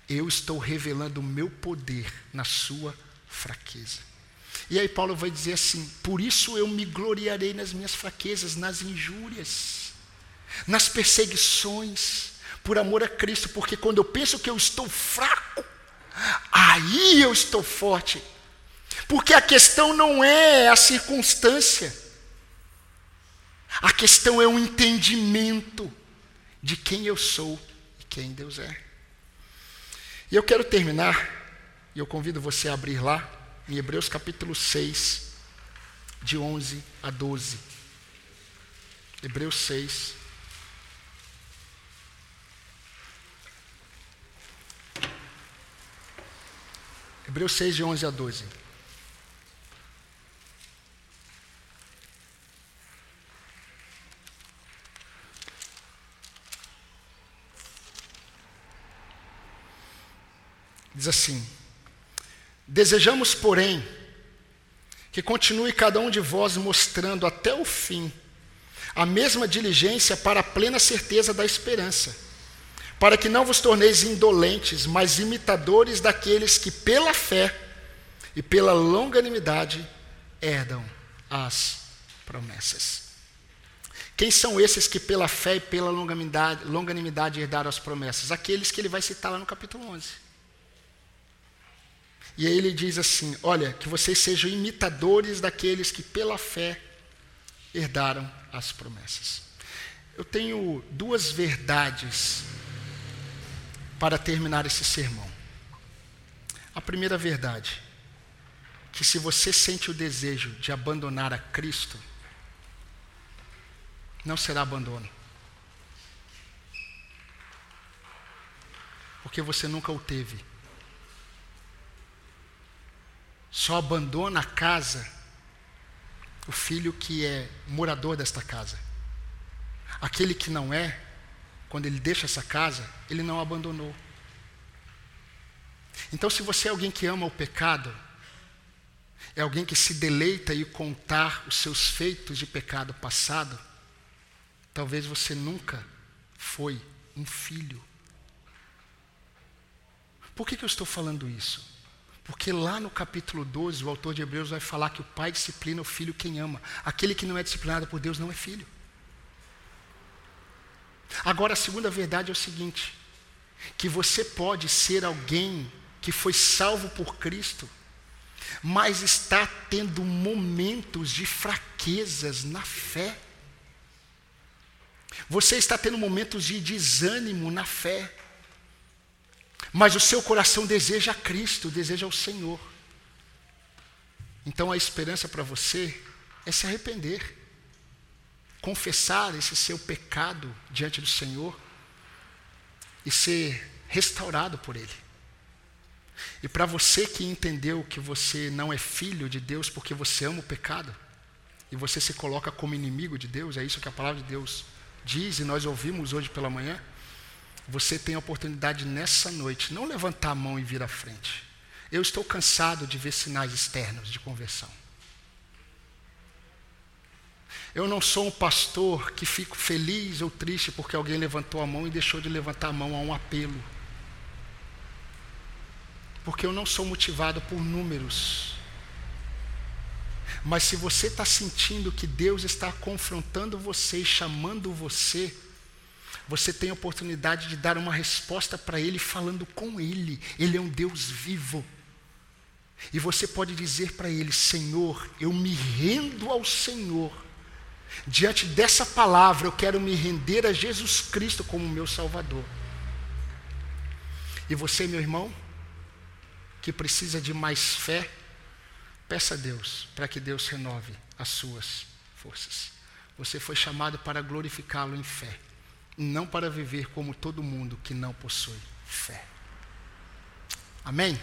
eu estou revelando o meu poder na sua fraqueza. E aí Paulo vai dizer assim: por isso eu me gloriarei nas minhas fraquezas, nas injúrias, nas perseguições, por amor a Cristo, porque quando eu penso que eu estou fraco, aí eu estou forte. Porque a questão não é a circunstância, a questão é o entendimento de quem eu sou e quem Deus é. E eu quero terminar, e eu convido você a abrir lá, em Hebreus capítulo 6, de 11 a 12. Hebreus 6. Hebreus 6, de 11 a 12. Diz assim: Desejamos, porém, que continue cada um de vós mostrando até o fim a mesma diligência para a plena certeza da esperança, para que não vos torneis indolentes, mas imitadores daqueles que pela fé e pela longanimidade herdam as promessas. Quem são esses que pela fé e pela longanimidade, longanimidade herdaram as promessas? Aqueles que ele vai citar lá no capítulo 11. E aí ele diz assim: Olha, que vocês sejam imitadores daqueles que pela fé herdaram as promessas. Eu tenho duas verdades para terminar esse sermão. A primeira verdade, que se você sente o desejo de abandonar a Cristo, não será abandono. Porque você nunca o teve. Só abandona a casa o filho que é morador desta casa. Aquele que não é, quando ele deixa essa casa, ele não abandonou. Então, se você é alguém que ama o pecado, é alguém que se deleita em contar os seus feitos de pecado passado, talvez você nunca foi um filho. Por que, que eu estou falando isso? Porque lá no capítulo 12, o autor de Hebreus vai falar que o pai disciplina o filho quem ama. Aquele que não é disciplinado por Deus não é filho. Agora, a segunda verdade é o seguinte: que você pode ser alguém que foi salvo por Cristo, mas está tendo momentos de fraquezas na fé. Você está tendo momentos de desânimo na fé. Mas o seu coração deseja Cristo, deseja o Senhor. Então a esperança para você é se arrepender, confessar esse seu pecado diante do Senhor e ser restaurado por Ele. E para você que entendeu que você não é filho de Deus porque você ama o pecado, e você se coloca como inimigo de Deus, é isso que a palavra de Deus diz e nós ouvimos hoje pela manhã você tem a oportunidade nessa noite, não levantar a mão e vir à frente. Eu estou cansado de ver sinais externos de conversão. Eu não sou um pastor que fico feliz ou triste porque alguém levantou a mão e deixou de levantar a mão a um apelo. Porque eu não sou motivado por números. Mas se você está sentindo que Deus está confrontando você e chamando você, você tem a oportunidade de dar uma resposta para Ele falando com Ele. Ele é um Deus vivo. E você pode dizer para Ele: Senhor, eu me rendo ao Senhor. Diante dessa palavra, eu quero me render a Jesus Cristo como meu Salvador. E você, meu irmão, que precisa de mais fé, peça a Deus para que Deus renove as suas forças. Você foi chamado para glorificá-lo em fé, não para viver como todo mundo que não possui fé. Amém?